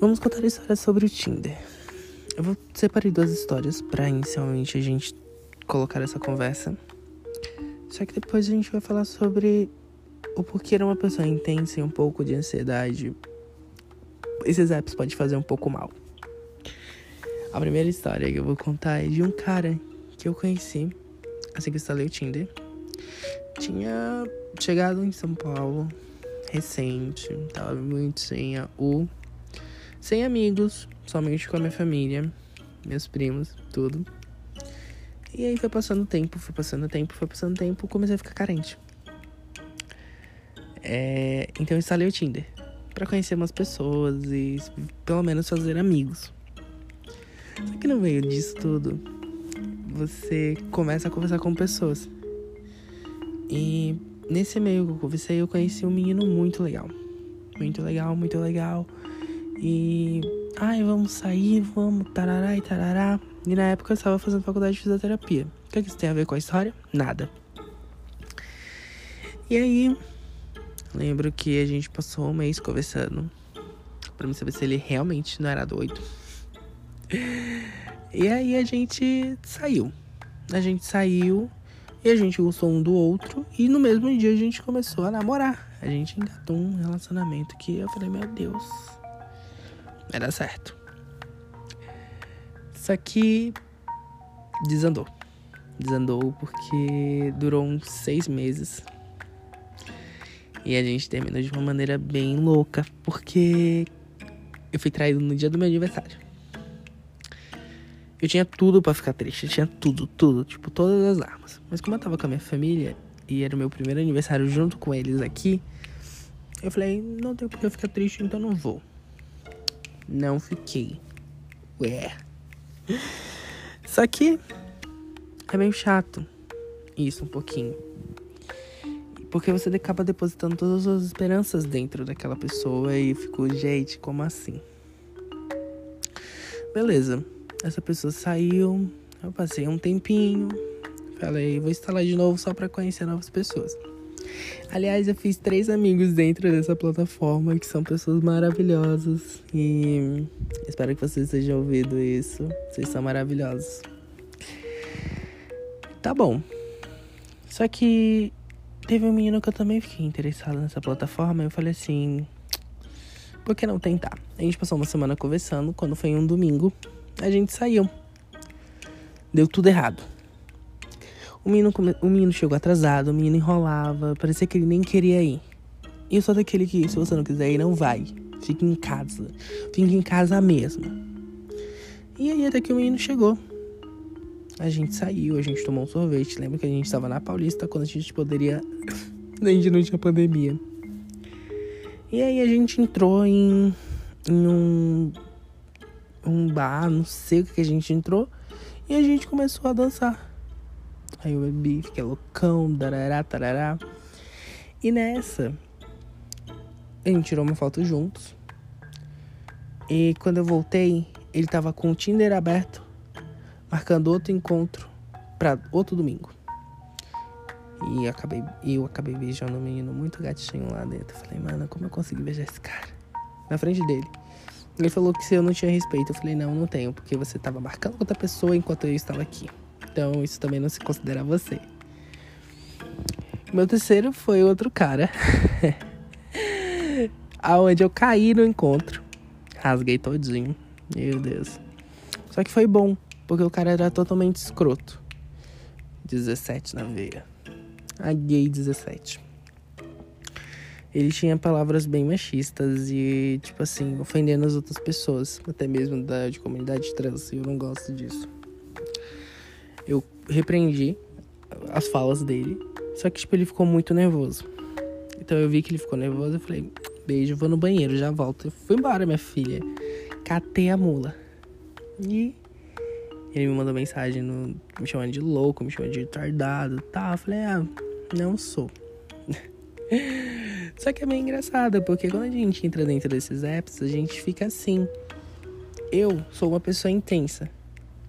Vamos contar a história sobre o Tinder. Eu vou separar duas histórias para inicialmente a gente colocar essa conversa. Só que depois a gente vai falar sobre o porquê uma pessoa intensa e um pouco de ansiedade. Esses apps podem fazer um pouco mal. A primeira história que eu vou contar é de um cara que eu conheci assim que eu instalei o Tinder. Tinha chegado em São Paulo recente, tava muito sem a U sem amigos, somente com a minha família, meus primos, tudo. E aí foi passando tempo, foi passando tempo, foi passando tempo, comecei a ficar carente. É, então eu instalei o Tinder para conhecer umas pessoas e pelo menos fazer amigos. Só que no meio disso tudo, você começa a conversar com pessoas. E nesse meio que eu conversei, eu conheci um menino muito legal. Muito legal, muito legal. E. Ai, vamos sair, vamos, tarará e tarará. E na época eu estava fazendo faculdade de fisioterapia. O que, é que isso tem a ver com a história? Nada. E aí, lembro que a gente passou um mês conversando. Pra me saber se ele realmente não era doido. E aí a gente saiu. A gente saiu e a gente gostou um do outro. E no mesmo dia a gente começou a namorar. A gente engatou um relacionamento que eu falei, meu Deus, vai dar certo. Só que desandou. Desandou porque durou uns seis meses. E a gente terminou de uma maneira bem louca, porque eu fui traído no dia do meu aniversário. Eu tinha tudo para ficar triste, eu tinha tudo, tudo, tipo, todas as armas. Mas como eu tava com a minha família e era o meu primeiro aniversário junto com eles aqui, eu falei, não tem por que eu ficar triste, então não vou. Não fiquei. Ué. Só que é meio chato. Isso, um pouquinho. Porque você acaba depositando todas as esperanças dentro daquela pessoa e ficou, gente, como assim? Beleza. Essa pessoa saiu. Eu passei um tempinho. Falei, vou instalar de novo só para conhecer novas pessoas. Aliás, eu fiz três amigos dentro dessa plataforma que são pessoas maravilhosas e espero que vocês estejam ouvindo isso. Vocês são maravilhosos. Tá bom. Só que teve um menino que eu também fiquei interessado nessa plataforma. Eu falei assim: por que não tentar? A gente passou uma semana conversando. Quando foi um domingo, a gente saiu. Deu tudo errado. O menino, o menino chegou atrasado, o menino enrolava, parecia que ele nem queria ir. E eu sou daquele que, se você não quiser ir, não vai. Fique em casa. Fique em casa mesmo. E aí até que o menino chegou. A gente saiu, a gente tomou um sorvete. Lembra que a gente estava na Paulista quando a gente poderia. a gente não tinha pandemia. E aí a gente entrou em, em um, um bar, não sei o que a gente entrou. E a gente começou a dançar. Aí eu bebi, fiquei loucão, darará, tarará. E nessa, a gente tirou uma foto juntos. E quando eu voltei, ele tava com o Tinder aberto, marcando outro encontro para outro domingo. E eu acabei, eu acabei beijando um menino muito gatinho lá dentro. Eu falei, mano, como eu consegui beijar esse cara? Na frente dele. Ele falou que se eu não tinha respeito, eu falei, não, não tenho, porque você tava marcando outra pessoa enquanto eu estava aqui. Então isso também não se considera você. Meu terceiro foi outro cara. Aonde eu caí no encontro. Rasguei todinho. Meu Deus. Só que foi bom, porque o cara era totalmente escroto. 17 na veia. A gay 17. Ele tinha palavras bem machistas e, tipo assim, ofendendo as outras pessoas, até mesmo da de comunidade trans. E eu não gosto disso eu repreendi as falas dele. Só que, tipo, ele ficou muito nervoso. Então eu vi que ele ficou nervoso. Eu falei, beijo, vou no banheiro, já volto. Eu fui embora, minha filha. Catei a mula. E ele me mandou mensagem no, me chamando de louco, me chamando de retardado tá? Eu falei, ah, não sou. Só que é meio engraçado, porque quando a gente entra dentro desses apps, a gente fica assim. Eu sou uma pessoa intensa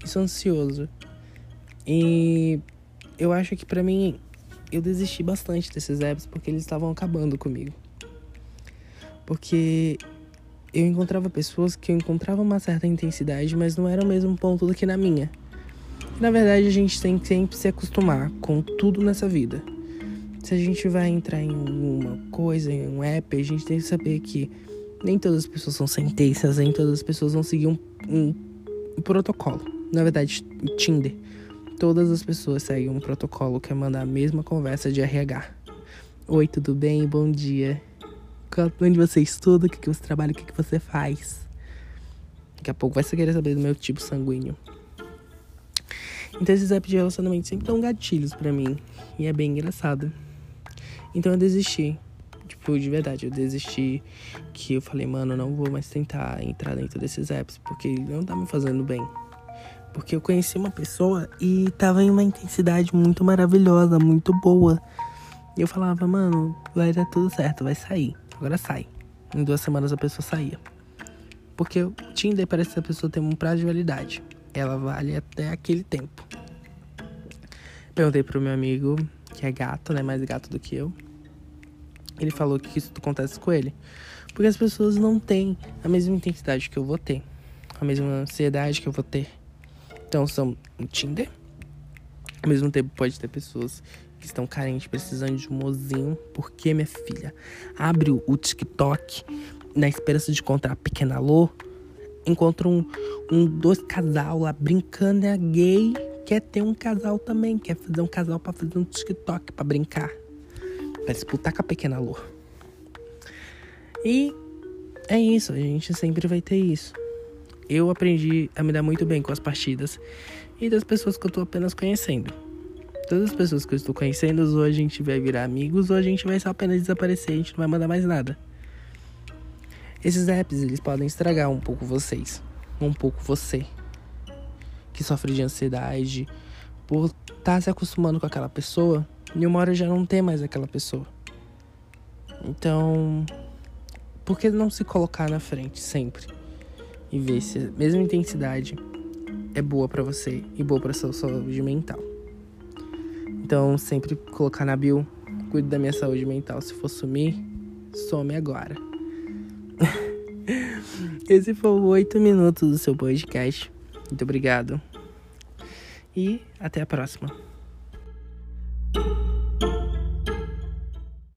e sou ansioso. E eu acho que para mim eu desisti bastante desses apps porque eles estavam acabando comigo. Porque eu encontrava pessoas que eu encontrava uma certa intensidade, mas não era o mesmo ponto do que na minha. Na verdade, a gente tem que sempre se acostumar com tudo nessa vida. Se a gente vai entrar em uma coisa, em um app, a gente tem que saber que nem todas as pessoas são sentenças, nem todas as pessoas vão seguir um, um, um protocolo. Na verdade, Tinder. Todas as pessoas seguem um protocolo que é mandar a mesma conversa de RH. Oi, tudo bem? Bom dia. Onde você estuda? O que, que você trabalha? O que, que você faz? Daqui a pouco vai querer saber do meu tipo sanguíneo. Então esses apps de relacionamento sempre dão gatilhos para mim. E é bem engraçado. Então eu desisti. Tipo, de verdade, eu desisti. Que eu falei, mano, não vou mais tentar entrar dentro desses apps. Porque não tá me fazendo bem. Porque eu conheci uma pessoa e tava em uma intensidade muito maravilhosa, muito boa. E eu falava, mano, vai dar tudo certo, vai sair. Agora sai. Em duas semanas a pessoa saía. Porque o Tinder parece que a pessoa tem um prazo de validade. Ela vale até aquele tempo. Perguntei pro meu amigo, que é gato, né? Mais gato do que eu. Ele falou que isso acontece com ele. Porque as pessoas não têm a mesma intensidade que eu vou ter. A mesma ansiedade que eu vou ter. Então são no Tinder. Ao mesmo tempo pode ter pessoas que estão carentes, precisando de um mozinho. Porque, minha filha, abre o TikTok na esperança de encontrar a pequena Lô. Encontra um, um dois casal lá brincando, é gay. Quer ter um casal também, quer fazer um casal para fazer um TikTok para brincar. Pra disputar com a pequena Lô. E é isso, a gente sempre vai ter isso eu aprendi a me dar muito bem com as partidas e das pessoas que eu tô apenas conhecendo. Todas as pessoas que eu estou conhecendo, ou a gente vai virar amigos, ou a gente vai só apenas desaparecer, a gente não vai mandar mais nada. Esses apps, eles podem estragar um pouco vocês, um pouco você, que sofre de ansiedade, por estar tá se acostumando com aquela pessoa, e uma hora já não ter mais aquela pessoa. Então, por que não se colocar na frente sempre? E ver se a mesma intensidade é boa para você e boa para sua saúde mental. Então, sempre colocar na bio, cuide da minha saúde mental. Se for sumir, some agora. Esse foi o 8 minutos do seu podcast. Muito obrigado. E até a próxima.